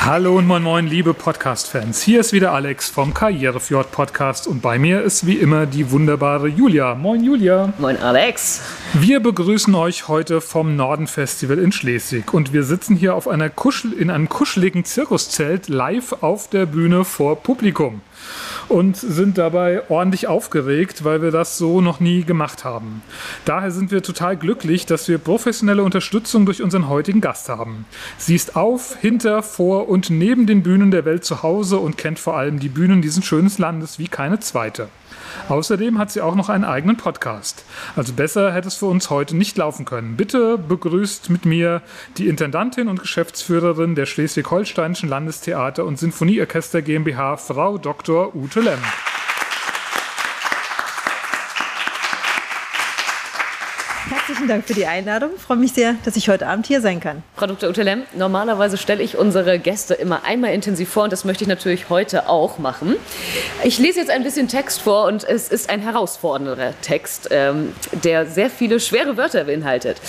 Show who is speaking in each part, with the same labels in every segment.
Speaker 1: Hallo und moin moin, liebe Podcast-Fans. Hier ist wieder Alex vom Karrierefjord Podcast und bei mir ist wie immer die wunderbare Julia. Moin Julia.
Speaker 2: Moin Alex.
Speaker 1: Wir begrüßen euch heute vom Norden Festival in Schleswig und wir sitzen hier auf einer Kuschel, in einem kuscheligen Zirkuszelt live auf der Bühne vor Publikum und sind dabei ordentlich aufgeregt, weil wir das so noch nie gemacht haben. Daher sind wir total glücklich, dass wir professionelle Unterstützung durch unseren heutigen Gast haben. Sie ist auf, hinter, vor und neben den Bühnen der Welt zu Hause und kennt vor allem die Bühnen dieses schönen Landes wie keine zweite. Außerdem hat sie auch noch einen eigenen Podcast. Also besser hätte es für uns heute nicht laufen können. Bitte begrüßt mit mir die Intendantin und Geschäftsführerin der Schleswig-Holsteinischen Landestheater und Sinfonieorchester GmbH, Frau Dr. Ute Lemm.
Speaker 3: Herzlichen Dank für die Einladung. Ich freue mich sehr, dass ich heute Abend hier sein kann.
Speaker 2: Frau Dr. Utelem, normalerweise stelle ich unsere Gäste immer einmal intensiv vor und das möchte ich natürlich heute auch machen. Ich lese jetzt ein bisschen Text vor und es ist ein herausfordernder Text, ähm, der sehr viele schwere Wörter beinhaltet.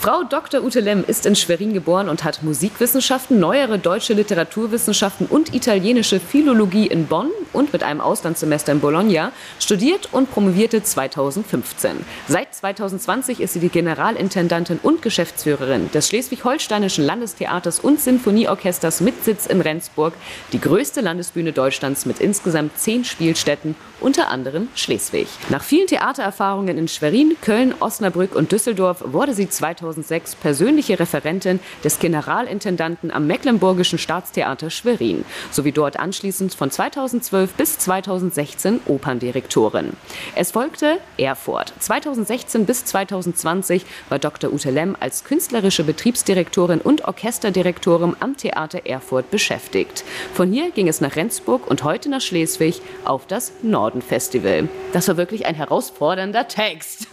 Speaker 2: Frau Dr. Ute Lemm ist in Schwerin geboren und hat Musikwissenschaften, neuere deutsche Literaturwissenschaften und italienische Philologie in Bonn und mit einem Auslandssemester in Bologna studiert und promovierte 2015. Seit 2020 ist sie die Generalintendantin und Geschäftsführerin des Schleswig-Holsteinischen Landestheaters und Sinfonieorchesters mit Sitz in Rendsburg, die größte Landesbühne Deutschlands mit insgesamt zehn Spielstätten, unter anderem Schleswig. Nach vielen Theatererfahrungen in Schwerin, Köln, Osnabrück und Düsseldorf wurde sie 2000 2006 persönliche Referentin des Generalintendanten am Mecklenburgischen Staatstheater Schwerin sowie dort anschließend von 2012 bis 2016 Operndirektorin. Es folgte Erfurt. 2016 bis 2020 war Dr. Ute Lemm als künstlerische Betriebsdirektorin und Orchesterdirektorin am Theater Erfurt beschäftigt. Von hier ging es nach Rendsburg und heute nach Schleswig auf das Norden-Festival. Das war wirklich ein herausfordernder Text.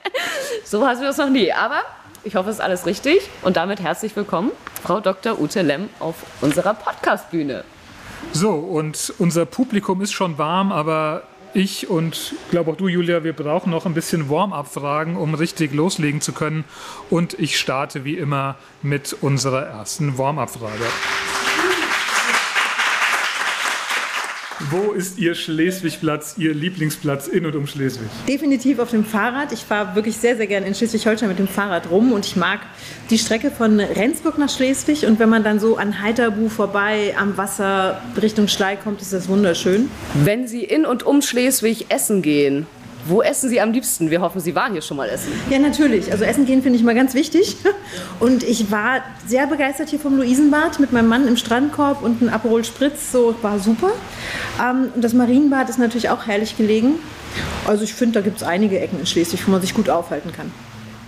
Speaker 2: so hatten wir es noch nie. Aber ich hoffe, es ist alles richtig. Und damit herzlich willkommen, Frau Dr. Ute Lemm, auf unserer Podcastbühne.
Speaker 1: So, und unser Publikum ist schon warm, aber ich und glaube auch du, Julia, wir brauchen noch ein bisschen Warm-up-Fragen, um richtig loslegen zu können. Und ich starte wie immer mit unserer ersten Warm-up-Frage. Wo ist Ihr Schleswigplatz, Ihr Lieblingsplatz in und um Schleswig?
Speaker 3: Definitiv auf dem Fahrrad. Ich fahre wirklich sehr, sehr gerne in Schleswig-Holstein mit dem Fahrrad rum und ich mag die Strecke von Rendsburg nach Schleswig. Und wenn man dann so an Heiterbu vorbei am Wasser Richtung Schlei kommt, ist das wunderschön.
Speaker 2: Wenn Sie in und um Schleswig essen gehen, wo essen Sie am liebsten? Wir hoffen, Sie waren hier schon mal essen.
Speaker 3: Ja, natürlich. Also Essen gehen finde ich mal ganz wichtig. Und ich war sehr begeistert hier vom Luisenbad mit meinem Mann im Strandkorb und ein Aperol Spritz. So war super. Ähm, und das Marienbad ist natürlich auch herrlich gelegen. Also ich finde, da gibt es einige Ecken in Schleswig, wo man sich gut aufhalten kann.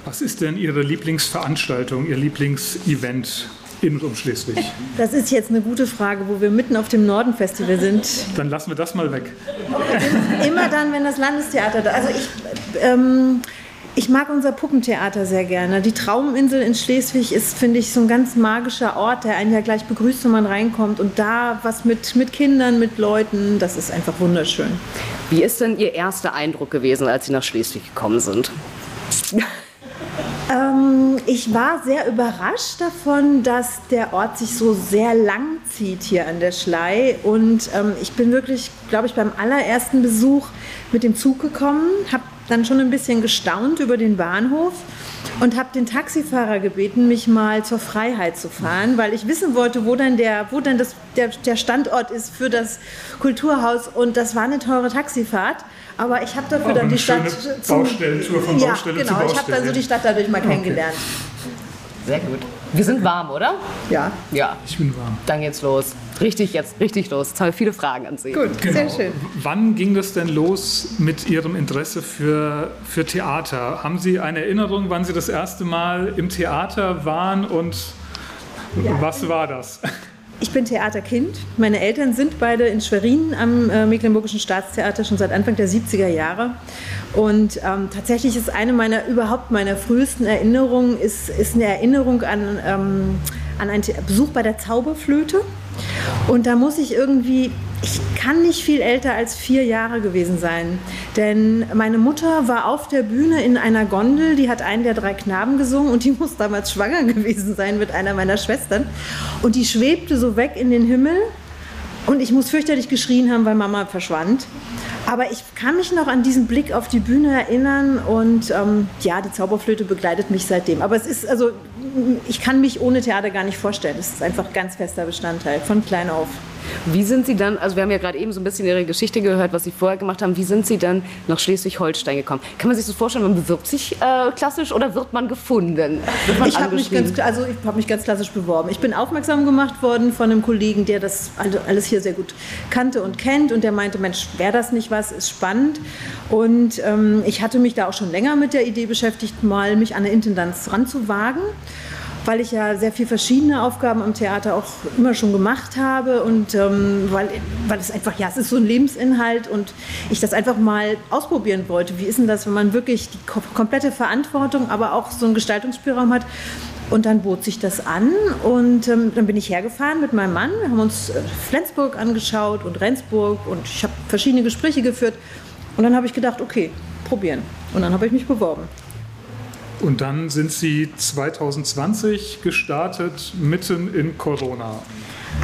Speaker 1: Was ist denn Ihre Lieblingsveranstaltung, Ihr Lieblingsevent in und um Schleswig?
Speaker 3: Das ist jetzt eine gute Frage, wo wir mitten auf dem Norden-Festival sind.
Speaker 1: Dann lassen wir das mal weg.
Speaker 3: Immer dann, wenn das Landestheater da Also ich, ähm, ich mag unser Puppentheater sehr gerne. Die Trauminsel in Schleswig ist, finde ich, so ein ganz magischer Ort, der einen ja gleich begrüßt, wenn man reinkommt. Und da was mit, mit Kindern, mit Leuten, das ist einfach wunderschön.
Speaker 2: Wie ist denn Ihr erster Eindruck gewesen, als Sie nach Schleswig gekommen sind?
Speaker 3: Ähm, ich war sehr überrascht davon, dass der Ort sich so sehr lang zieht hier an der Schlei. Und ähm, ich bin wirklich, glaube ich, beim allerersten Besuch mit dem Zug gekommen, habe dann schon ein bisschen gestaunt über den Bahnhof und habe den Taxifahrer gebeten, mich mal zur Freiheit zu fahren, weil ich wissen wollte, wo denn, der, wo denn das, der, der Standort ist für das Kulturhaus. Und das war eine teure Taxifahrt. Aber ich habe dafür
Speaker 1: Auch
Speaker 3: dann die Stadt.
Speaker 1: Zum, Baustellentour von
Speaker 3: ja,
Speaker 1: Baustelle
Speaker 3: genau,
Speaker 1: zu Baustelle.
Speaker 3: ich habe dann so die Stadt dadurch mal kennengelernt.
Speaker 2: Sehr gut. Wir sind warm, oder?
Speaker 3: Ja.
Speaker 2: Ja.
Speaker 1: Ich bin warm.
Speaker 2: Dann geht's los. Richtig, jetzt richtig los. Jetzt haben wir viele Fragen an Sie.
Speaker 3: Gut,
Speaker 1: Genau.
Speaker 3: sehr schön.
Speaker 1: Wann ging das denn los mit Ihrem Interesse für, für Theater? Haben Sie eine Erinnerung, wann Sie das erste Mal im Theater waren und was war das?
Speaker 3: Ich bin Theaterkind. Meine Eltern sind beide in Schwerin am äh, Mecklenburgischen Staatstheater schon seit Anfang der 70er Jahre. Und ähm, tatsächlich ist eine meiner, überhaupt meiner frühesten Erinnerungen, ist, ist eine Erinnerung an, ähm, an einen Besuch bei der Zauberflöte. Und da muss ich irgendwie, ich kann nicht viel älter als vier Jahre gewesen sein. Denn meine Mutter war auf der Bühne in einer Gondel, die hat einen der drei Knaben gesungen und die muss damals schwanger gewesen sein mit einer meiner Schwestern. Und die schwebte so weg in den Himmel und ich muss fürchterlich geschrien haben, weil Mama verschwand. Aber ich kann mich noch an diesen Blick auf die Bühne erinnern und ähm, ja, die Zauberflöte begleitet mich seitdem. Aber es ist, also, ich kann mich ohne Theater gar nicht vorstellen. Es ist einfach ganz fester Bestandteil von klein auf.
Speaker 2: Wie sind Sie dann, also wir haben ja gerade eben so ein bisschen Ihre Geschichte gehört, was Sie vorher gemacht haben. Wie sind Sie dann nach Schleswig-Holstein gekommen? Kann man sich das vorstellen, man bewirbt sich äh, klassisch oder wird man gefunden? Wird man
Speaker 3: ich habe mich, ganz, also hab mich ganz klassisch beworben. Ich bin aufmerksam gemacht worden von einem Kollegen, der das alles hier sehr gut kannte und kennt und der meinte, Mensch, wäre das nicht was, ist spannend. Und ähm, ich hatte mich da auch schon länger mit der Idee beschäftigt, mal mich an eine Intendanz ranzuwagen weil ich ja sehr viele verschiedene Aufgaben am Theater auch immer schon gemacht habe und ähm, weil, weil es einfach, ja, es ist so ein Lebensinhalt und ich das einfach mal ausprobieren wollte. Wie ist denn das, wenn man wirklich die komplette Verantwortung, aber auch so einen Gestaltungsspielraum hat? Und dann bot sich das an und ähm, dann bin ich hergefahren mit meinem Mann. Wir haben uns äh, Flensburg angeschaut und Rendsburg und ich habe verschiedene Gespräche geführt. Und dann habe ich gedacht, okay, probieren. Und dann habe ich mich beworben.
Speaker 1: Und dann sind Sie 2020 gestartet, mitten in Corona.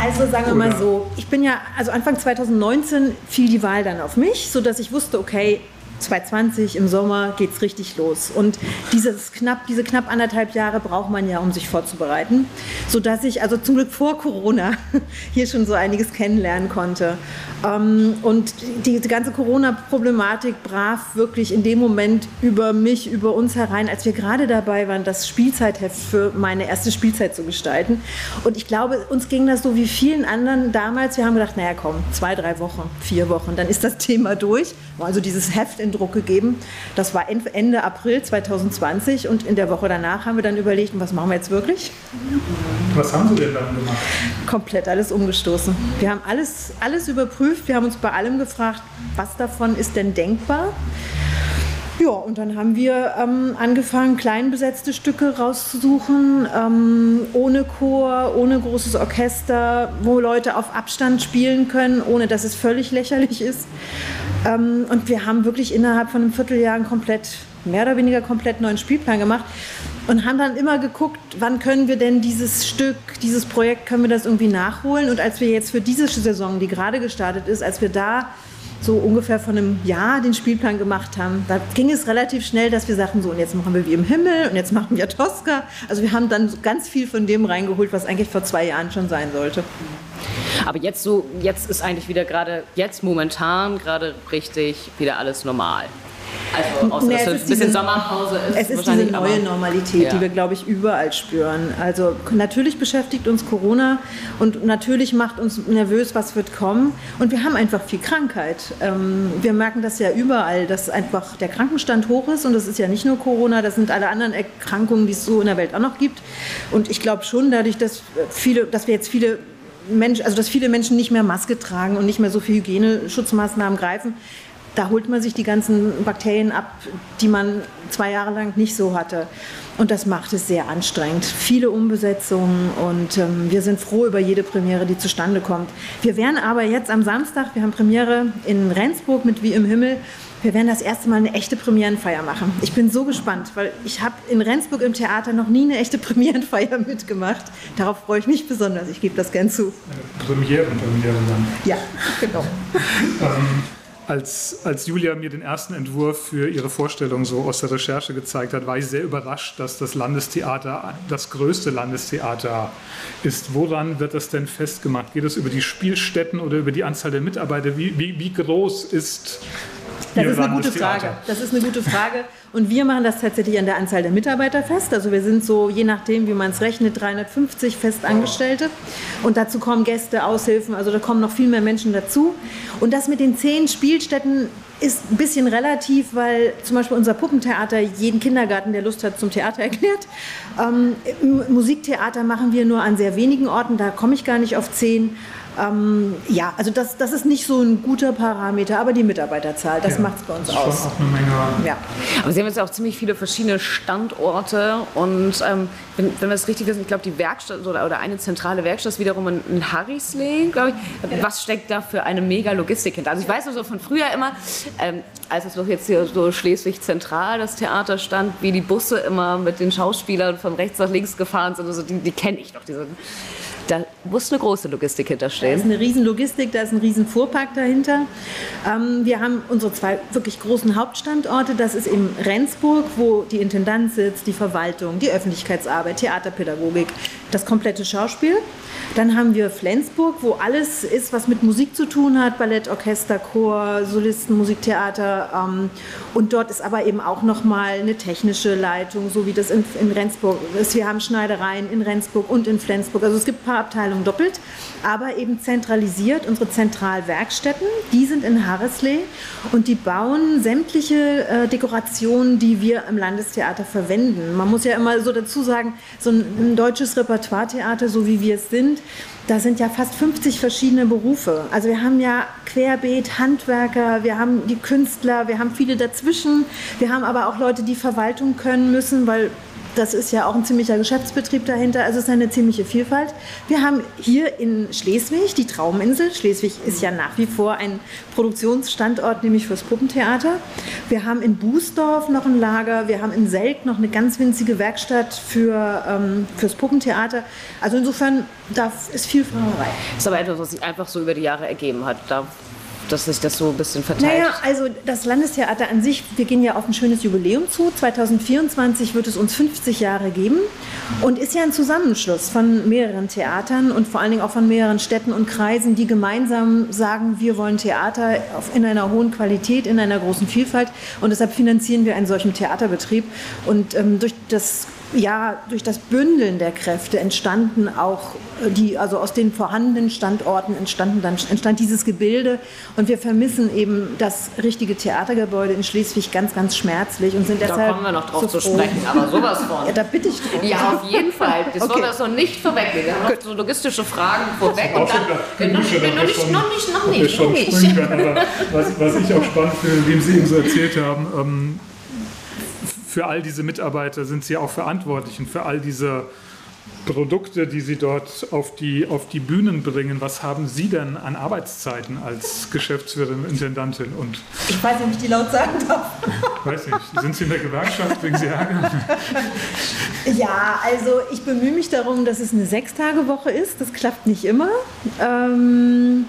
Speaker 3: Also sagen wir mal so, ich bin ja, also Anfang 2019 fiel die Wahl dann auf mich, sodass ich wusste, okay, 2020 im Sommer geht es richtig los. Und dieses knapp, diese knapp anderthalb Jahre braucht man ja, um sich vorzubereiten. Sodass ich also zum Glück vor Corona hier schon so einiges kennenlernen konnte. Ähm, und die, ganze Corona-Problematik brach wirklich in dem Moment über mich, über uns herein, als wir gerade dabei waren, das Spielzeitheft für meine erste Spielzeit zu gestalten. Und ich glaube, uns ging das so wie vielen anderen damals. Wir haben gedacht, naja, komm, zwei, drei Wochen, vier Wochen, dann ist das Thema durch. Also dieses Heft in in Druck gegeben. Das war Ende April 2020 und in der Woche danach haben wir dann überlegt, was machen wir jetzt wirklich?
Speaker 1: Was haben Sie denn dann gemacht?
Speaker 3: Komplett alles umgestoßen. Wir haben alles, alles überprüft, wir haben uns bei allem gefragt, was davon ist denn denkbar? Ja, und dann haben wir ähm, angefangen, klein besetzte Stücke rauszusuchen, ähm, ohne Chor, ohne großes Orchester, wo Leute auf Abstand spielen können, ohne dass es völlig lächerlich ist. Ähm, und wir haben wirklich innerhalb von einem Vierteljahr einen komplett, mehr oder weniger komplett neuen Spielplan gemacht und haben dann immer geguckt, wann können wir denn dieses Stück, dieses Projekt, können wir das irgendwie nachholen. Und als wir jetzt für diese Saison, die gerade gestartet ist, als wir da so ungefähr von einem Jahr den Spielplan gemacht haben, da ging es relativ schnell, dass wir sagten, so und jetzt machen wir wie im Himmel und jetzt machen wir Tosca. Also wir haben dann ganz viel von dem reingeholt, was eigentlich vor zwei Jahren schon sein sollte.
Speaker 2: Aber jetzt so, jetzt ist eigentlich wieder gerade, jetzt momentan gerade richtig wieder alles normal. Also außer nee, dass es ein bisschen Sommerpause ist.
Speaker 3: Es ist diese neue aber, Normalität, ja. die wir, glaube ich, überall spüren. Also natürlich beschäftigt uns Corona und natürlich macht uns nervös, was wird kommen. Und wir haben einfach viel Krankheit. Ähm, wir merken das ja überall, dass einfach der Krankenstand hoch ist. Und das ist ja nicht nur Corona, das sind alle anderen Erkrankungen, die es so in der Welt auch noch gibt. Und ich glaube schon, dadurch, dass, viele, dass wir jetzt viele Menschen, also dass viele Menschen nicht mehr Maske tragen und nicht mehr so viele Hygieneschutzmaßnahmen greifen, da holt man sich die ganzen Bakterien ab, die man zwei Jahre lang nicht so hatte. Und das macht es sehr anstrengend. Viele Umbesetzungen und ähm, wir sind froh über jede Premiere, die zustande kommt. Wir werden aber jetzt am Samstag, wir haben Premiere in Rendsburg mit Wie im Himmel. Wir werden das erste Mal eine echte Premierenfeier machen. Ich bin so gespannt, weil ich habe in Rendsburg im Theater noch nie eine echte Premierenfeier mitgemacht. Darauf freue ich mich besonders. Ich gebe das gern zu.
Speaker 1: Premiere, Premiere dann.
Speaker 3: Ja, genau.
Speaker 1: ähm, als, als Julia mir den ersten Entwurf für ihre Vorstellung so aus der Recherche gezeigt hat, war ich sehr überrascht, dass das Landestheater das größte Landestheater ist. Woran wird das denn festgemacht? Geht es über die Spielstätten oder über die Anzahl der Mitarbeiter? Wie, wie, wie groß ist
Speaker 3: Das ist eine gute Frage. Das ist eine gute Frage. Und wir machen das tatsächlich an der Anzahl der Mitarbeiter fest. Also wir sind so, je nachdem, wie man es rechnet, 350 Festangestellte. Und dazu kommen Gäste, Aushilfen, also da kommen noch viel mehr Menschen dazu. Und das mit den zehn Spielstätten ist ein bisschen relativ, weil zum Beispiel unser Puppentheater jeden Kindergarten, der Lust hat, zum Theater erklärt. Ähm, Musiktheater machen wir nur an sehr wenigen Orten, da komme ich gar nicht auf zehn. Ähm, ja, also das, das ist nicht so ein guter Parameter, aber die Mitarbeiterzahl, das ja, macht es bei uns aus. Auch eine Menge.
Speaker 2: Ja. Aber Sie haben jetzt auch ziemlich viele verschiedene Standorte und ähm, wenn, wenn wir es richtig wissen, ich glaube, die Werkstatt oder, oder eine zentrale Werkstatt ist wiederum in, in Harrisley, glaube ich. Was steckt da für eine mega Logistik hinter? Also ich weiß also von früher immer, ähm, als es doch jetzt hier so Schleswig zentral das Theater stand, wie die Busse immer mit den Schauspielern von rechts nach links gefahren sind, also die, die kenne ich noch, diese da muss eine große Logistik hinterstehen.
Speaker 3: Da ist eine riesen Logistik, da ist ein riesen Fuhrpark dahinter. Ähm, wir haben unsere zwei wirklich großen Hauptstandorte. Das ist in Rendsburg, wo die Intendanz sitzt, die Verwaltung, die Öffentlichkeitsarbeit, Theaterpädagogik, das komplette Schauspiel. Dann haben wir Flensburg, wo alles ist, was mit Musik zu tun hat, Ballett, Orchester, Chor, Solisten, Musiktheater. Ähm, und dort ist aber eben auch nochmal eine technische Leitung, so wie das in, in Rendsburg ist. Wir haben Schneidereien in Rendsburg und in Flensburg. Also es gibt ein paar Abteilungen doppelt, aber eben zentralisiert. Unsere Zentralwerkstätten, die sind in Harrisley und die bauen sämtliche äh, Dekorationen, die wir im Landestheater verwenden. Man muss ja immer so dazu sagen, so ein, ein deutsches Repertoiretheater, so wie wir es sind, da sind ja fast 50 verschiedene Berufe. Also wir haben ja Querbeet, Handwerker, wir haben die Künstler, wir haben viele dazwischen. Wir haben aber auch Leute, die Verwaltung können müssen, weil das ist ja auch ein ziemlicher Geschäftsbetrieb dahinter. Also es ist eine ziemliche Vielfalt. Wir haben hier in Schleswig die Trauminsel. Schleswig ist ja nach wie vor ein Produktionsstandort, nämlich fürs Puppentheater. Wir haben in Bußdorf noch ein Lager. Wir haben in Selk noch eine ganz winzige Werkstatt für, ähm, fürs Puppentheater. Also insofern, da ist viel Fahrerei.
Speaker 2: Das ist aber etwas, was sich einfach so über die Jahre ergeben hat. Da dass sich das so ein bisschen verteilt?
Speaker 3: Naja, also das Landestheater an sich, wir gehen ja auf ein schönes Jubiläum zu. 2024 wird es uns 50 Jahre geben und ist ja ein Zusammenschluss von mehreren Theatern und vor allen Dingen auch von mehreren Städten und Kreisen, die gemeinsam sagen, wir wollen Theater in einer hohen Qualität, in einer großen Vielfalt und deshalb finanzieren wir einen solchen Theaterbetrieb. Und ähm, durch das ja, durch das Bündeln der Kräfte entstanden auch äh, die, also aus den vorhandenen Standorten entstanden dann, entstand dieses Gebilde und wir vermissen eben das richtige Theatergebäude in Schleswig ganz, ganz schmerzlich und sind deshalb.
Speaker 2: Da kommen wir noch drauf so zu sprechen, aber sowas von.
Speaker 3: Ja, da bitte ich
Speaker 2: drauf. Ja, auf jeden Fall. Das okay. wollen wir noch nicht vorweggehen. Wir haben noch so logistische Fragen vorweg und dann. Noch, nicht, noch, nicht, noch nicht, noch nicht, noch nicht.
Speaker 1: Was, was ich auch spannend finde, wie Sie eben so erzählt haben, ähm, für all diese Mitarbeiter sind Sie auch verantwortlich und für all diese Produkte, die Sie dort auf die, auf die Bühnen bringen. Was haben Sie denn an Arbeitszeiten als Geschäftsführerin, Intendantin? Und
Speaker 3: ich weiß nicht, ob ich die laut sagen darf.
Speaker 1: Weiß nicht. Sind Sie in der Gewerkschaft? Bringen Sie Ärger?
Speaker 3: Ja, also ich bemühe mich darum, dass es eine Sechstagewoche ist. Das klappt nicht immer. Ähm,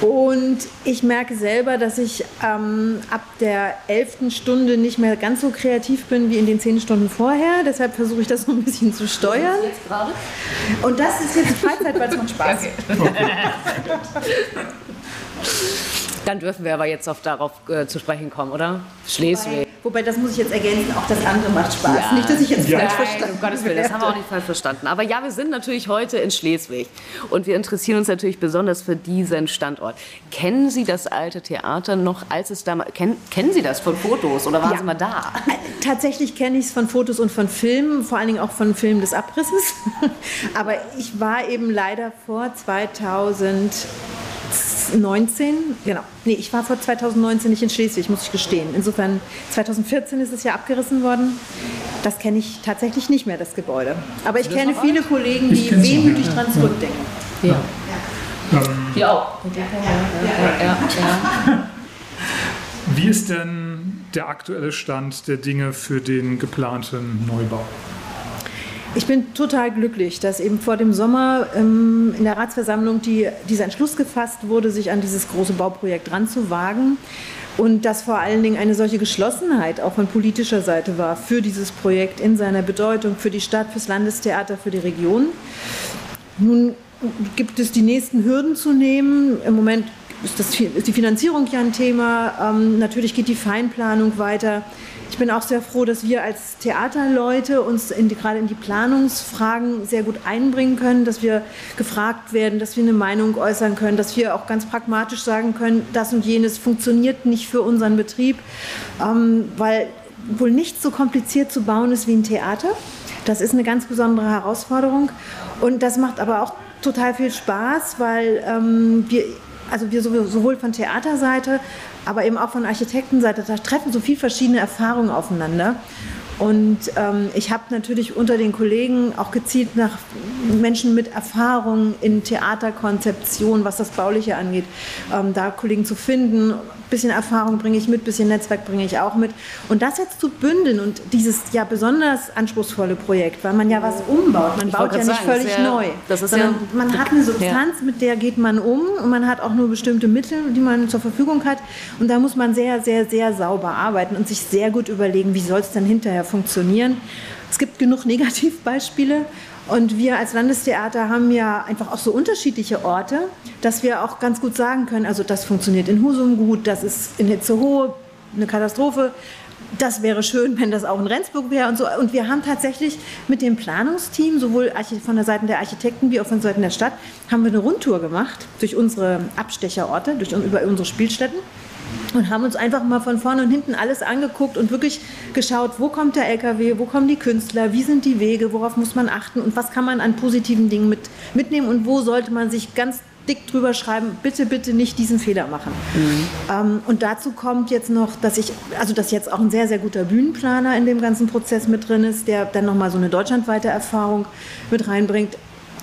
Speaker 3: und ich merke selber, dass ich ähm, ab der elften Stunde nicht mehr ganz so kreativ bin wie in den zehn Stunden vorher. Deshalb versuche ich das so ein bisschen zu steuern. Und das ist jetzt Freizeit, weil es macht Spaß. Okay.
Speaker 2: Dann dürfen wir aber jetzt auf, darauf äh, zu sprechen kommen, oder? Schleswig.
Speaker 3: Wobei, das muss ich jetzt ergänzen, auch das andere macht Spaß. Ja. Nicht, dass ich jetzt ja. falsch verstanden
Speaker 2: um Gottes Willen, das haben wir auch nicht falsch verstanden. Aber ja, wir sind natürlich heute in Schleswig und wir interessieren uns natürlich besonders für diesen Standort. Kennen Sie das alte Theater noch, als es damals, kennen, kennen Sie das von Fotos oder waren ja. Sie mal da?
Speaker 3: Tatsächlich kenne ich es von Fotos und von Filmen, vor allen Dingen auch von Filmen des Abrisses. Aber ich war eben leider vor 2000 2019, genau. Nee, ich war vor 2019 nicht in Schleswig, muss ich gestehen. Insofern, 2014 ist es ja abgerissen worden. Das kenne ich tatsächlich nicht mehr, das Gebäude. Aber ich kenne viele alt? Kollegen, die wehmütig dran zurückdenken. Ja. Ja.
Speaker 2: Ja. auch.
Speaker 1: Wie ist denn der aktuelle Stand der Dinge für den geplanten Neubau?
Speaker 3: Ich bin total glücklich, dass eben vor dem Sommer ähm, in der Ratsversammlung die, dieser Entschluss gefasst wurde, sich an dieses große Bauprojekt ranzuwagen. Und dass vor allen Dingen eine solche Geschlossenheit auch von politischer Seite war für dieses Projekt in seiner Bedeutung, für die Stadt, fürs Landestheater, für die Region. Nun gibt es die nächsten Hürden zu nehmen. Im Moment ist, das, ist die Finanzierung ja ein Thema. Ähm, natürlich geht die Feinplanung weiter. Ich bin auch sehr froh, dass wir als Theaterleute uns in gerade in die Planungsfragen sehr gut einbringen können, dass wir gefragt werden, dass wir eine Meinung äußern können, dass wir auch ganz pragmatisch sagen können, das und jenes funktioniert nicht für unseren Betrieb, ähm, weil wohl nicht so kompliziert zu bauen ist wie ein Theater. Das ist eine ganz besondere Herausforderung und das macht aber auch total viel Spaß, weil ähm, wir also wir sowohl von Theaterseite, aber eben auch von Architektenseite, da treffen so viele verschiedene Erfahrungen aufeinander. Und ähm, ich habe natürlich unter den Kollegen auch gezielt nach Menschen mit Erfahrung in Theaterkonzeption, was das Bauliche angeht, ähm, da Kollegen zu finden bisschen Erfahrung bringe ich mit, bisschen Netzwerk bringe ich auch mit. Und das jetzt zu bündeln und dieses ja besonders anspruchsvolle Projekt, weil man ja was umbaut. Man ich baut ja nicht sagen, völlig ja, neu, sondern ja, man hat eine Substanz, mit der geht man um und man hat auch nur bestimmte Mittel, die man zur Verfügung hat. Und da muss man sehr, sehr, sehr sauber arbeiten und sich sehr gut überlegen, wie soll es dann hinterher funktionieren. Es gibt genug Negativbeispiele und wir als Landestheater haben ja einfach auch so unterschiedliche Orte, dass wir auch ganz gut sagen können, also das funktioniert in Husum gut, das ist in Hitzehohe eine Katastrophe. Das wäre schön, wenn das auch in Rendsburg wäre und so. Und wir haben tatsächlich mit dem Planungsteam, sowohl von der Seite der Architekten wie auch von Seiten der Stadt, haben wir eine Rundtour gemacht durch unsere Abstecherorte, durch, über unsere Spielstätten und haben uns einfach mal von vorne und hinten alles angeguckt und wirklich geschaut, wo kommt der LKW, wo kommen die Künstler, wie sind die Wege, worauf muss man achten und was kann man an positiven Dingen mit, mitnehmen und wo sollte man sich ganz dick drüber schreiben, bitte, bitte nicht diesen Fehler machen. Mhm. Ähm, und dazu kommt jetzt noch, dass ich, also dass jetzt auch ein sehr, sehr guter Bühnenplaner in dem ganzen Prozess mit drin ist, der dann nochmal so eine deutschlandweite Erfahrung mit reinbringt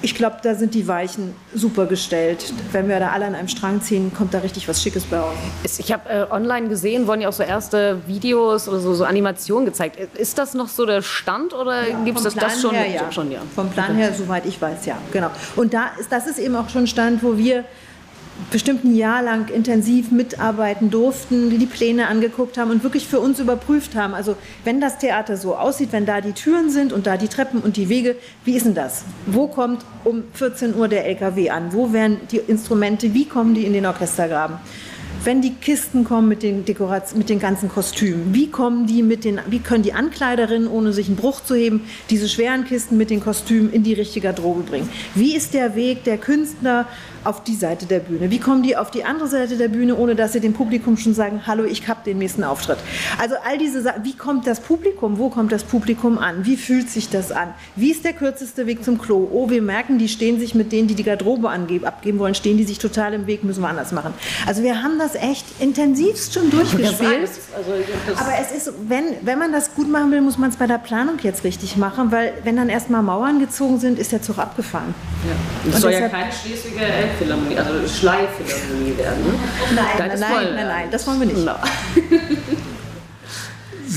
Speaker 3: ich glaube, da sind die Weichen super gestellt. Wenn wir da alle an einem Strang ziehen, kommt da richtig was Schickes bei raus.
Speaker 2: Ich habe äh, online gesehen, wurden ja auch so erste Videos oder so, so, Animationen gezeigt. Ist das noch so der Stand oder ja, gibt es das, das schon,
Speaker 3: her, ja. schon? Ja. Vom Plan her, soweit ich weiß, ja, genau. Und da ist, das ist eben auch schon Stand, wo wir bestimmt ein Jahr lang intensiv mitarbeiten durften, die die Pläne angeguckt haben und wirklich für uns überprüft haben. Also wenn das Theater so aussieht, wenn da die Türen sind und da die Treppen und die Wege, wie ist denn das? Wo kommt um 14 Uhr der LKW an? Wo werden die Instrumente, wie kommen die in den Orchestergraben? wenn die Kisten kommen mit den, Dekoration, mit den ganzen Kostümen, wie kommen die mit den, wie können die Ankleiderinnen, ohne sich einen Bruch zu heben, diese schweren Kisten mit den Kostümen in die richtige Garderobe bringen? Wie ist der Weg der Künstler auf die Seite der Bühne? Wie kommen die auf die andere Seite der Bühne, ohne dass sie dem Publikum schon sagen, hallo, ich habe den nächsten Auftritt? Also all diese Sachen, wie kommt das Publikum? Wo kommt das Publikum an? Wie fühlt sich das an? Wie ist der kürzeste Weg zum Klo? Oh, wir merken, die stehen sich mit denen, die die Garderobe angeben, abgeben wollen, stehen die sich total im Weg, müssen wir anders machen. Also wir haben das echt intensivst schon durchgespielt. Also Aber es ist, wenn, wenn man das gut machen will, muss man es bei der Planung jetzt richtig machen, weil wenn dann erstmal Mauern gezogen sind, ist der Zug abgefahren.
Speaker 2: Ja. Es soll ja keine Schleswiger Elbphilharmonie, also Schleifphilharmonie werden. Ne?
Speaker 3: Nein, nein, nein, nein, nein, das wollen wir nicht.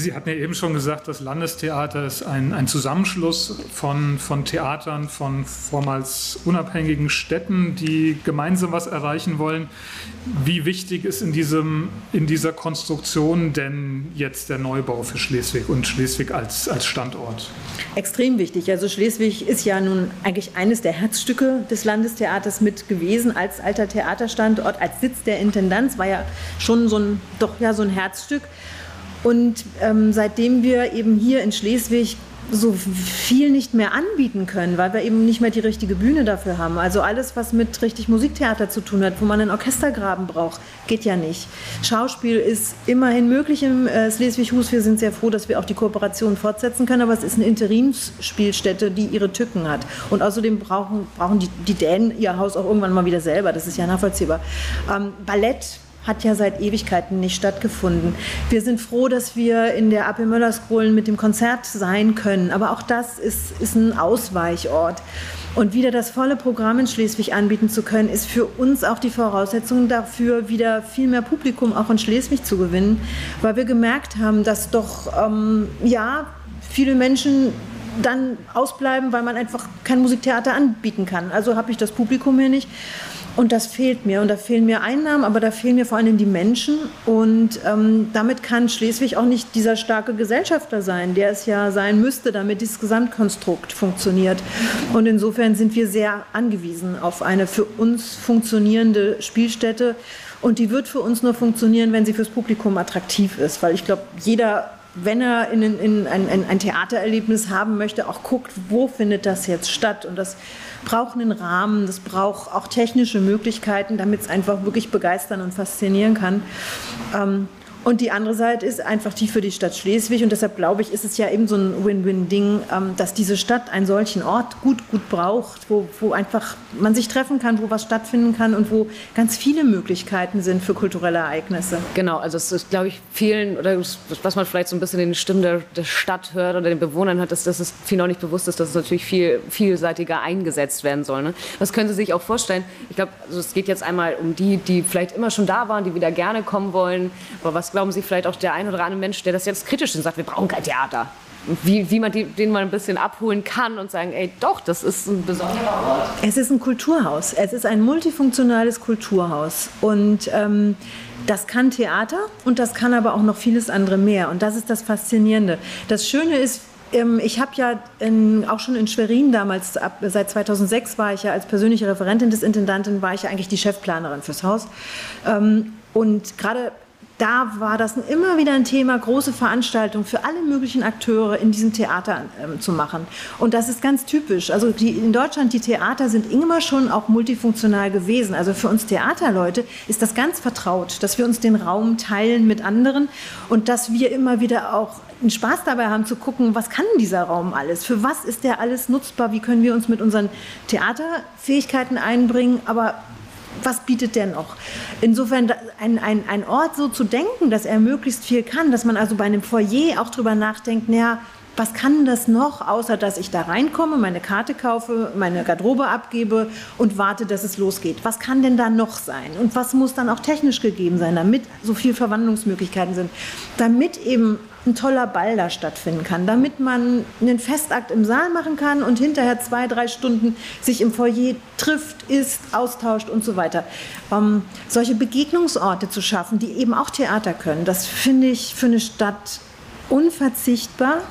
Speaker 1: Sie hatten ja eben schon gesagt, das Landestheater ist ein, ein Zusammenschluss von, von Theatern, von vormals unabhängigen Städten, die gemeinsam was erreichen wollen. Wie wichtig ist in, diesem, in dieser Konstruktion denn jetzt der Neubau für Schleswig und Schleswig als, als Standort?
Speaker 3: Extrem wichtig. Also Schleswig ist ja nun eigentlich eines der Herzstücke des Landestheaters mit gewesen als alter Theaterstandort, als Sitz der Intendanz, war ja schon so ein, doch ja so ein Herzstück. Und ähm, seitdem wir eben hier in Schleswig so viel nicht mehr anbieten können, weil wir eben nicht mehr die richtige Bühne dafür haben. Also alles, was mit richtig Musiktheater zu tun hat, wo man einen Orchestergraben braucht, geht ja nicht. Schauspiel ist immerhin möglich im äh, Schleswig-Hus. Wir sind sehr froh, dass wir auch die Kooperation fortsetzen können, aber es ist eine Interimsspielstätte, die ihre Tücken hat. Und außerdem brauchen, brauchen die, die Dänen ihr Haus auch irgendwann mal wieder selber. Das ist ja nachvollziehbar. Ähm, Ballett hat ja seit Ewigkeiten nicht stattgefunden. Wir sind froh, dass wir in der AP Möllerskrolen mit dem Konzert sein können, aber auch das ist, ist ein Ausweichort. Und wieder das volle Programm in Schleswig anbieten zu können, ist für uns auch die Voraussetzung dafür, wieder viel mehr Publikum auch in Schleswig zu gewinnen, weil wir gemerkt haben, dass doch, ähm, ja, viele Menschen dann ausbleiben, weil man einfach kein Musiktheater anbieten kann. Also habe ich das Publikum hier nicht. Und das fehlt mir. Und da fehlen mir Einnahmen, aber da fehlen mir vor allem die Menschen. Und ähm, damit kann Schleswig auch nicht dieser starke Gesellschafter sein, der es ja sein müsste, damit dieses Gesamtkonstrukt funktioniert. Und insofern sind wir sehr angewiesen auf eine für uns funktionierende Spielstätte. Und die wird für uns nur funktionieren, wenn sie fürs Publikum attraktiv ist. Weil ich glaube, jeder wenn er in, in ein, ein, ein, Theatererlebnis haben möchte, auch guckt, wo findet das jetzt statt. Und das braucht einen Rahmen, das braucht auch technische Möglichkeiten, damit es einfach wirklich begeistern und faszinieren kann. Ähm, und die andere Seite ist einfach die für die Stadt Schleswig. Und deshalb glaube ich, ist es ja eben so ein Win-Win-Ding, ähm, dass diese Stadt einen solchen Ort gut, gut braucht, wo, wo einfach man sich treffen kann, wo was stattfinden kann und wo ganz viele Möglichkeiten sind für kulturelle Ereignisse.
Speaker 2: Genau, also es ist, glaube ich, vielen, oder was man vielleicht so ein bisschen in den Stimmen der, der Stadt hört oder den Bewohnern hört, ist, dass es vielen auch nicht bewusst ist, dass es natürlich viel vielseitiger eingesetzt werden soll. Ne? Das können Sie sich auch vorstellen. Ich glaube, also es geht jetzt einmal um die, die vielleicht immer schon da waren, die wieder gerne kommen wollen, aber was glauben Sie vielleicht auch der ein oder andere Mensch, der das jetzt kritisch ist und sagt, wir brauchen kein Theater? Wie, wie man die, den mal ein bisschen abholen kann und sagen, ey, doch, das ist ein besonderer Ort.
Speaker 3: Es ist ein Kulturhaus. Es ist ein multifunktionales Kulturhaus. Und ähm, das kann Theater und das kann aber auch noch vieles andere mehr. Und das ist das Faszinierende. Das Schöne ist, ähm, ich habe ja in, auch schon in Schwerin damals, ab, seit 2006 war ich ja als persönliche Referentin des Intendanten, war ich ja eigentlich die Chefplanerin fürs Haus. Ähm, und gerade da war das immer wieder ein Thema, große Veranstaltungen für alle möglichen Akteure in diesem Theater ähm, zu machen. Und das ist ganz typisch. Also die, in Deutschland, die Theater sind immer schon auch multifunktional gewesen. Also für uns Theaterleute ist das ganz vertraut, dass wir uns den Raum teilen mit anderen und dass wir immer wieder auch einen Spaß dabei haben zu gucken, was kann dieser Raum alles? Für was ist der alles nutzbar? Wie können wir uns mit unseren Theaterfähigkeiten einbringen? Aber was bietet der noch? Insofern ein, ein, ein Ort so zu denken, dass er möglichst viel kann, dass man also bei einem Foyer auch drüber nachdenkt, naja, was kann das noch, außer dass ich da reinkomme, meine Karte kaufe, meine Garderobe abgebe und warte, dass es losgeht? Was kann denn da noch sein? Und was muss dann auch technisch gegeben sein, damit so viele Verwandlungsmöglichkeiten sind? Damit eben ein toller Ball da stattfinden kann, damit man einen Festakt im Saal machen kann und hinterher zwei, drei Stunden sich im Foyer trifft, isst, austauscht und so weiter. Ähm, solche Begegnungsorte zu schaffen, die eben auch Theater können, das finde ich für eine Stadt unverzichtbar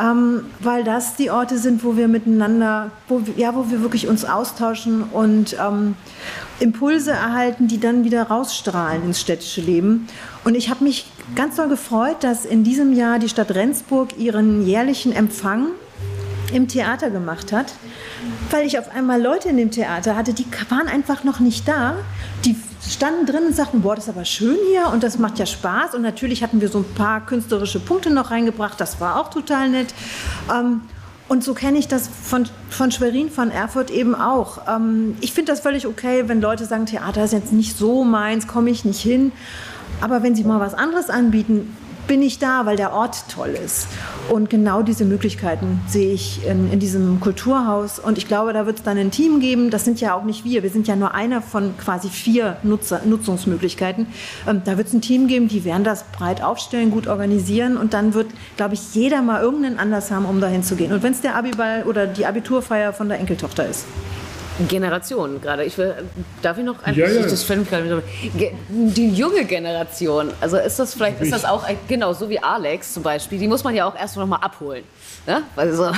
Speaker 3: ähm, weil das die Orte sind, wo wir miteinander, wo, ja, wo wir wirklich uns austauschen und ähm, Impulse erhalten, die dann wieder rausstrahlen ins städtische Leben. Und ich habe mich ganz doll gefreut, dass in diesem Jahr die Stadt Rendsburg ihren jährlichen Empfang im Theater gemacht hat, weil ich auf einmal Leute in dem Theater hatte, die waren einfach noch nicht da. Die standen drin und sagten, boah, das ist aber schön hier und das macht ja Spaß. Und natürlich hatten wir so ein paar künstlerische Punkte noch reingebracht, das war auch total nett. Ähm, und so kenne ich das von, von Schwerin, von Erfurt eben auch. Ähm, ich finde das völlig okay, wenn Leute sagen, Theater ist jetzt nicht so meins, komme ich nicht hin. Aber wenn sie mal was anderes anbieten, bin ich da, weil der Ort toll ist. Und genau diese Möglichkeiten sehe ich in, in diesem Kulturhaus. Und ich glaube, da wird es dann ein Team geben. Das sind ja auch nicht wir. Wir sind ja nur einer von quasi vier Nutzer, Nutzungsmöglichkeiten. Ähm, da wird es ein Team geben, die werden das breit aufstellen, gut organisieren. Und dann wird, glaube ich, jeder mal irgendeinen Anlass haben, um dahin zu gehen. Und wenn es der Abiball oder die Abiturfeier von der Enkeltochter ist.
Speaker 2: Generation gerade. Ich will, darf ich noch ein ja, ja. das Die junge Generation. Also ist das vielleicht, ist das auch, genau, so wie Alex zum Beispiel, die muss man ja auch erst noch mal abholen. Ne? Also,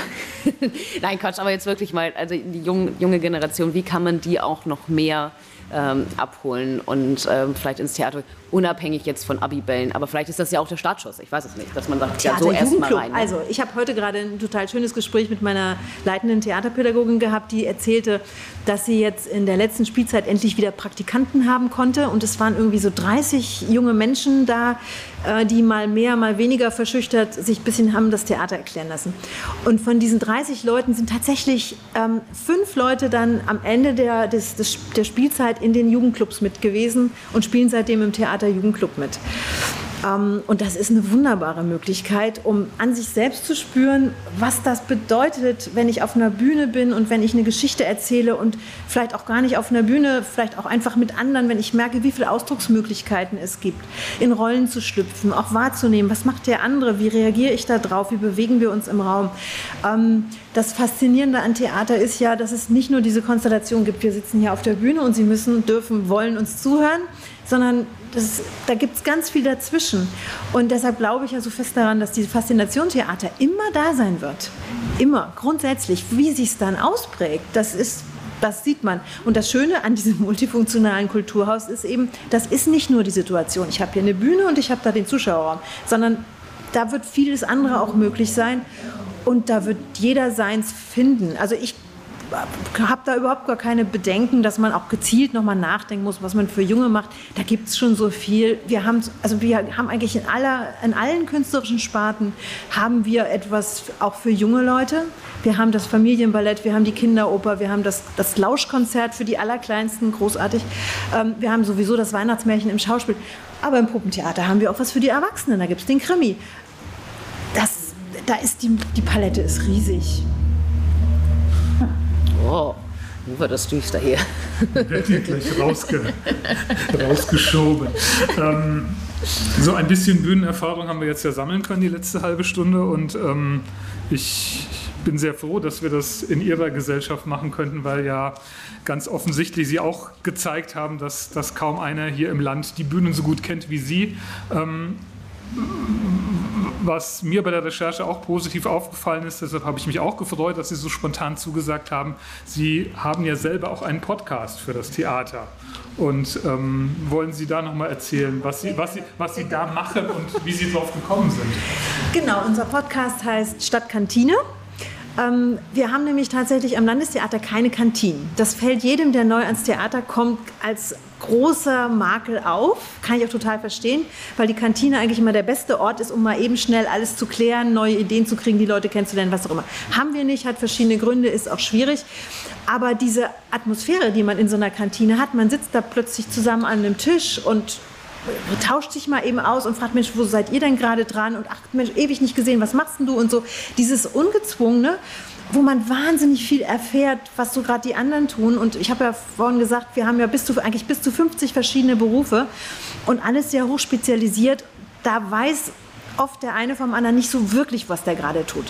Speaker 2: nein, Quatsch, aber jetzt wirklich mal, also die junge, junge Generation, wie kann man die auch noch mehr ähm, abholen und ähm, vielleicht ins Theater, unabhängig jetzt von Abibellen. Aber vielleicht ist das ja auch der Startschuss. Ich weiß es nicht, dass man sagt,
Speaker 3: Theater, ja, so erstmal rein. Ne? Also ich habe heute gerade ein total schönes Gespräch mit meiner leitenden Theaterpädagogin gehabt, die erzählte, dass sie jetzt in der letzten Spielzeit endlich wieder Praktikanten haben konnte. Und es waren irgendwie so 30 junge Menschen da, die mal mehr, mal weniger verschüchtert sich ein bisschen haben das Theater erklären lassen. Und von diesen 30 Leuten sind tatsächlich ähm, fünf Leute dann am Ende der, des, des, der Spielzeit in den Jugendclubs mit gewesen und spielen seitdem im Theater Jugendclub mit. Ähm, und das ist eine wunderbare Möglichkeit, um an sich selbst zu spüren, was das bedeutet, wenn ich auf einer Bühne bin und wenn ich eine Geschichte erzähle und vielleicht auch gar nicht auf einer Bühne, vielleicht auch einfach mit anderen, wenn ich merke, wie viele Ausdrucksmöglichkeiten es gibt, in Rollen zu schlüpfen, auch wahrzunehmen, was macht der andere, wie reagiere ich da drauf, wie bewegen wir uns im Raum. Ähm, das Faszinierende an Theater ist ja, dass es nicht nur diese Konstellation gibt, wir sitzen hier auf der Bühne und Sie müssen, dürfen, wollen uns zuhören, sondern das, da gibt es ganz viel dazwischen. Und deshalb glaube ich ja so fest daran, dass diese Faszination Theater immer da sein wird. Immer, grundsätzlich. Wie sich es dann ausprägt, das ist das sieht man. Und das Schöne an diesem multifunktionalen Kulturhaus ist eben, das ist nicht nur die Situation, ich habe hier eine Bühne und ich habe da den Zuschauerraum, sondern da wird vieles andere auch möglich sein und da wird jeder seins finden. Also ich habe da überhaupt gar keine Bedenken, dass man auch gezielt nochmal nachdenken muss, was man für Junge macht. Da gibt es schon so viel. Wir haben, also wir haben eigentlich in, aller, in allen künstlerischen Sparten haben wir etwas auch für junge Leute. Wir haben das Familienballett, wir haben die Kinderoper, wir haben das, das Lauschkonzert für die Allerkleinsten, großartig. Ähm, wir haben sowieso das Weihnachtsmärchen im Schauspiel. Aber im Puppentheater haben wir auch was für die Erwachsenen. Da gibt es den Krimi. Das, da ist die, die Palette ist riesig.
Speaker 2: Oh, wo war das düster hier?
Speaker 1: Wird hier gleich rausge rausgeschoben. Ähm, so ein bisschen Bühnenerfahrung haben wir jetzt ja sammeln können, die letzte halbe Stunde. Und ähm, ich bin sehr froh, dass wir das in Ihrer Gesellschaft machen könnten, weil ja ganz offensichtlich Sie auch gezeigt haben, dass, dass kaum einer hier im Land die Bühnen so gut kennt wie Sie. Ähm, was mir bei der Recherche auch positiv aufgefallen ist, deshalb habe ich mich auch gefreut, dass Sie so spontan zugesagt haben. Sie haben ja selber auch einen Podcast für das Theater. Und ähm, wollen Sie da nochmal erzählen, was Sie, was, Sie, was Sie da machen und wie Sie drauf gekommen sind?
Speaker 3: Genau, unser Podcast heißt Stadtkantine. Ähm, wir haben nämlich tatsächlich am Landestheater keine Kantinen. Das fällt jedem, der neu ans Theater kommt, als großer Makel auf. Kann ich auch total verstehen, weil die Kantine eigentlich immer der beste Ort ist, um mal eben schnell alles zu klären, neue Ideen zu kriegen, die Leute kennenzulernen, was auch immer. Haben wir nicht, hat verschiedene Gründe, ist auch schwierig. Aber diese Atmosphäre, die man in so einer Kantine hat, man sitzt da plötzlich zusammen an einem Tisch und tauscht sich mal eben aus und fragt, Mensch, wo seid ihr denn gerade dran? Und ach, Mensch, ewig nicht gesehen, was machst denn du? Und so dieses Ungezwungene, wo man wahnsinnig viel erfährt, was so gerade die anderen tun. Und ich habe ja vorhin gesagt, wir haben ja bis zu, eigentlich bis zu 50 verschiedene Berufe und alles sehr hoch spezialisiert. Da weiß oft der eine vom anderen nicht so wirklich, was der gerade tut.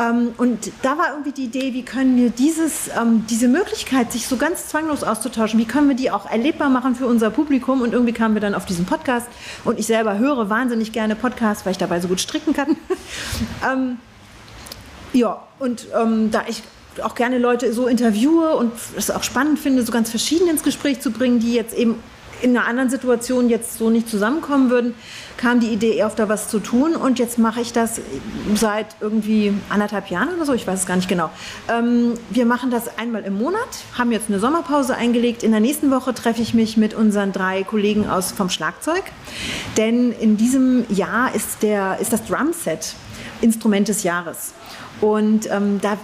Speaker 3: Ähm, und da war irgendwie die Idee, wie können wir dieses, ähm, diese Möglichkeit, sich so ganz zwanglos auszutauschen, wie können wir die auch erlebbar machen für unser Publikum? Und irgendwie kamen wir dann auf diesen Podcast. Und ich selber höre wahnsinnig gerne Podcasts, weil ich dabei so gut stricken kann. ähm, ja, und ähm, da ich auch gerne Leute so interviewe und es auch spannend finde, so ganz verschieden ins Gespräch zu bringen, die jetzt eben in einer anderen Situation jetzt so nicht zusammenkommen würden, kam die Idee, eher da was zu tun. Und jetzt mache ich das seit irgendwie anderthalb Jahren oder so, ich weiß es gar nicht genau. Ähm, wir machen das einmal im Monat, haben jetzt eine Sommerpause eingelegt. In der nächsten Woche treffe ich mich mit unseren drei Kollegen aus vom Schlagzeug. Denn in diesem Jahr ist, der, ist das Drumset Instrument des Jahres. Und ähm, da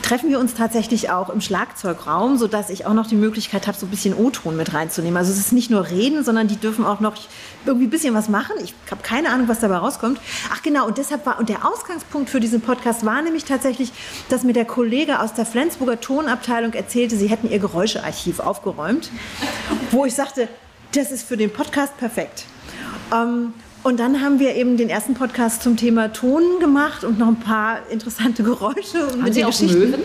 Speaker 3: treffen wir uns tatsächlich auch im Schlagzeugraum, sodass ich auch noch die Möglichkeit habe, so ein bisschen O-Ton mit reinzunehmen. Also es ist nicht nur reden, sondern die dürfen auch noch irgendwie ein bisschen was machen. Ich habe keine Ahnung, was dabei rauskommt. Ach genau, und deshalb war, und der Ausgangspunkt für diesen Podcast war nämlich tatsächlich, dass mir der Kollege aus der Flensburger Tonabteilung erzählte, sie hätten ihr Geräuschearchiv aufgeräumt, wo ich sagte, das ist für den Podcast perfekt. Ähm, und dann haben wir eben den ersten Podcast zum Thema Ton gemacht und noch ein paar interessante Geräusche und
Speaker 2: haben mit Sie den Geschichten. Möwen?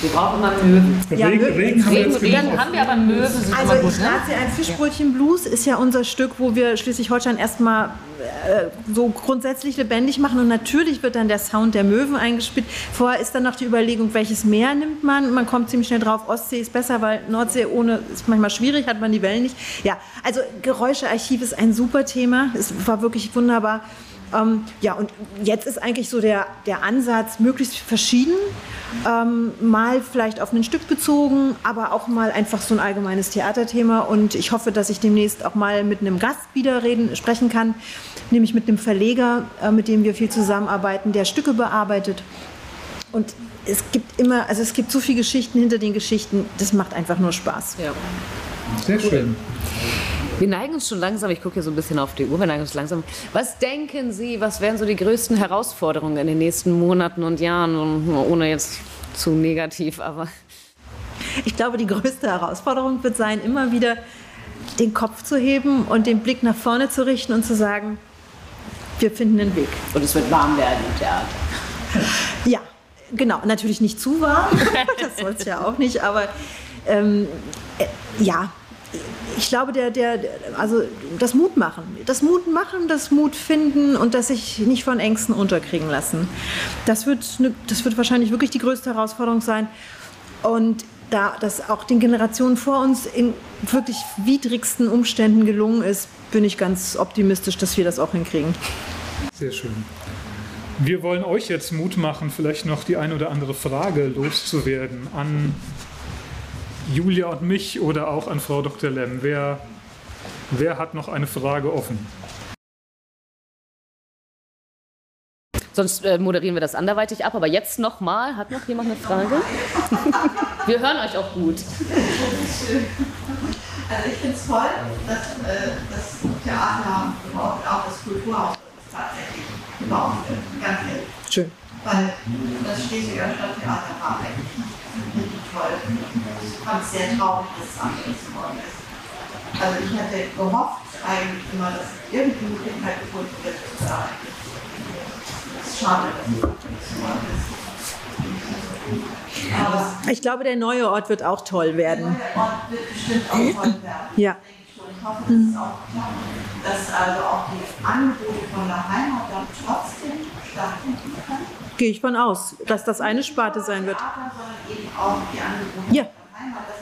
Speaker 2: Wir brauchen immer Möwen.
Speaker 1: Ja, Regen, Möwen. Regen, haben,
Speaker 2: Regen, Regen haben wir aber Möwen.
Speaker 3: Also ich lade Sie ein Fischbrötchen Blues ist ja unser Stück, wo wir Schleswig-Holstein erstmal äh, so grundsätzlich lebendig machen und natürlich wird dann der Sound der Möwen eingespielt. Vorher ist dann noch die Überlegung, welches Meer nimmt man. Man kommt ziemlich schnell drauf, Ostsee ist besser, weil Nordsee ohne ist manchmal schwierig, hat man die Wellen nicht. Ja, also Geräuschearchiv ist ein super Thema. Es war wirklich wunderbar. Ähm, ja, und jetzt ist eigentlich so der, der Ansatz möglichst verschieden. Ähm, mal vielleicht auf ein Stück bezogen, aber auch mal einfach so ein allgemeines Theaterthema. Und ich hoffe, dass ich demnächst auch mal mit einem Gast wieder reden, sprechen kann, nämlich mit einem Verleger, äh, mit dem wir viel zusammenarbeiten, der Stücke bearbeitet. Und es gibt immer, also es gibt so viele Geschichten hinter den Geschichten, das macht einfach nur Spaß.
Speaker 1: Ja. Sehr schön.
Speaker 2: Wir neigen uns schon langsam, ich gucke hier so ein bisschen auf die Uhr, wir neigen uns langsam. Was denken Sie, was wären so die größten Herausforderungen in den nächsten Monaten und Jahren? Ohne jetzt zu negativ, aber.
Speaker 3: Ich glaube, die größte Herausforderung wird sein, immer wieder den Kopf zu heben und den Blick nach vorne zu richten und zu sagen, wir finden einen Weg.
Speaker 2: Und es wird warm werden im Theater.
Speaker 3: Ja, genau. Natürlich nicht zu warm, das soll es ja auch nicht, aber ähm, äh, ja, ich glaube, der, der, also das Mut machen, das Mut machen, das Mut finden und das sich nicht von Ängsten unterkriegen lassen. Das wird, das wird wahrscheinlich wirklich die größte Herausforderung sein. Und da das auch den Generationen vor uns in wirklich widrigsten Umständen gelungen ist, bin ich ganz optimistisch, dass wir das auch hinkriegen.
Speaker 1: Sehr schön. Wir wollen euch jetzt Mut machen, vielleicht noch die ein oder andere Frage loszuwerden an Julia und mich oder auch an Frau Dr. Lem. Wer, wer hat noch eine Frage offen?
Speaker 2: Sonst äh, moderieren wir das anderweitig ab. Aber jetzt nochmal. Hat noch jemand eine Frage? wir hören euch auch gut.
Speaker 4: Also ich finde es toll, dass äh, das Theater überhaupt auch das Kulturhaus tatsächlich gebaut wird. Ganz ehrlich.
Speaker 3: Schön.
Speaker 4: Weil das Schleswiger Stadttheater war eigentlich toll. Ich fand es sehr traurig, dass es abgerissen worden ist. Also ich hätte gehofft eigentlich immer, dass irgendwie Möglichkeit gefunden wird, zu erreichen. Es ist schade, dass es worden ist.
Speaker 3: Aber ich glaube, der neue Ort wird auch toll werden.
Speaker 4: Der neue Ort wird bestimmt auch toll werden.
Speaker 3: Ja.
Speaker 4: Ich hoffe, dass es auch klappt, dass also auch die Angebote von der Heimat dann trotzdem stattfinden können.
Speaker 3: Gehe ich von aus, dass das eine Sparte sein wird.
Speaker 4: Theater, sondern eben auch die Angebote
Speaker 3: Ja.
Speaker 4: von der Heimat, dass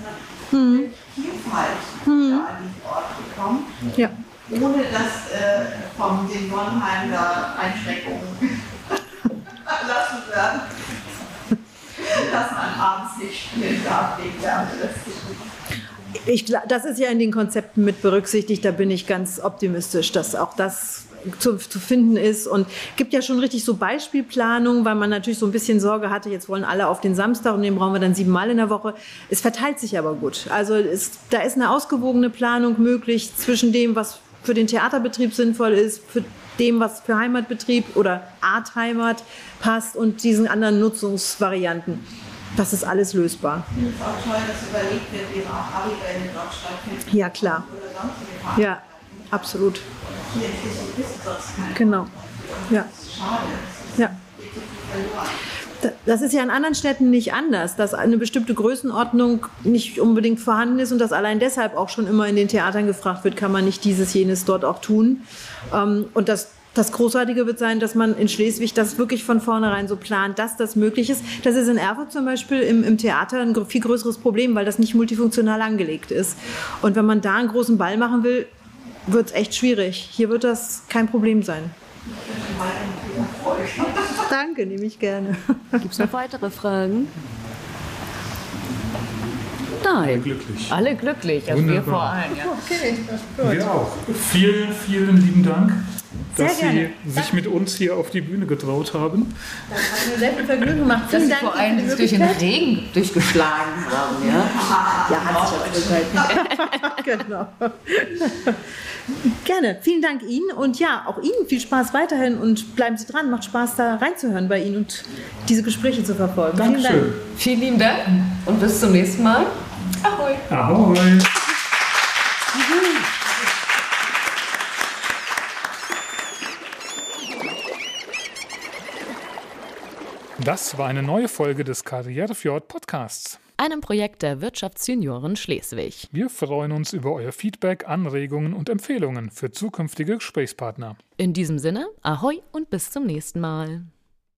Speaker 4: man mhm. Vielfalt da an diesen Ort bekommt,
Speaker 3: Ja.
Speaker 4: ohne dass äh, vom Seniorenheim da Einschränkungen erlassen werden. dass man abends nicht spielen darf wegen Wärmerestriktionen.
Speaker 3: Ich, das ist ja in den Konzepten mit berücksichtigt. Da bin ich ganz optimistisch, dass auch das zu, zu finden ist. Und gibt ja schon richtig so Beispielplanungen, weil man natürlich so ein bisschen Sorge hatte, jetzt wollen alle auf den Samstag und den brauchen wir dann siebenmal in der Woche. Es verteilt sich aber gut. Also es, da ist eine ausgewogene Planung möglich zwischen dem, was für den Theaterbetrieb sinnvoll ist, für dem, was für Heimatbetrieb oder Art Heimat passt und diesen anderen Nutzungsvarianten. Das ist alles lösbar.
Speaker 4: Ich finde es auch toll, dass überlegt wird, wie auch Abibälle dort stattfinden.
Speaker 3: Ja, klar. Ja, absolut. Genau. Ja. Ja. Das ist ja in anderen Städten nicht anders, dass eine bestimmte Größenordnung nicht unbedingt vorhanden ist und dass allein deshalb auch schon immer in den Theatern gefragt wird, kann man nicht dieses, jenes dort auch tun. Ähm, Und das, das Großartige wird sein, dass man in Schleswig das wirklich von vornherein so plant, dass das möglich ist. Das ist in Erfurt zum Beispiel im, im Theater ein viel größeres Problem, weil das nicht multifunktional angelegt ist. Und wenn man da einen großen Ball machen will, wird es echt schwierig. Hier wird das kein Problem sein. Danke, nehme ich gerne.
Speaker 2: Gibt es noch weitere Fragen? Nein.
Speaker 1: Glücklich.
Speaker 2: Alle glücklich, also wir
Speaker 1: Wunderbar.
Speaker 2: vor allem. Ja.
Speaker 1: Wir auch. Vielen, vielen lieben Dank, dass
Speaker 3: gerne.
Speaker 1: Sie sich mit uns hier auf die Bühne getraut haben.
Speaker 3: Das hat mir sehr viel Vergnügen gemacht.
Speaker 2: Dass
Speaker 3: Vielen
Speaker 2: sie
Speaker 3: Dank
Speaker 2: vor allem durch den. Regen durchgeschlagen haben. Ja?
Speaker 3: Ja, hat sich zurückgehalten. genau. Gerne. Vielen Dank Ihnen und ja, auch Ihnen viel Spaß weiterhin und bleiben Sie dran. Macht Spaß, da reinzuhören bei Ihnen und diese Gespräche zu verfolgen. Vielen Dank.
Speaker 1: Dankeschön.
Speaker 2: Vielen lieben Dank und bis zum nächsten Mal. Ahoi.
Speaker 1: Ahoi. Das war eine neue Folge des Karrierefjord Podcasts.
Speaker 5: einem Projekt der Wirtschaftsjunioren Schleswig.
Speaker 1: Wir freuen uns über euer Feedback, Anregungen und Empfehlungen für zukünftige Gesprächspartner.
Speaker 5: In diesem Sinne, Ahoi und bis zum nächsten Mal.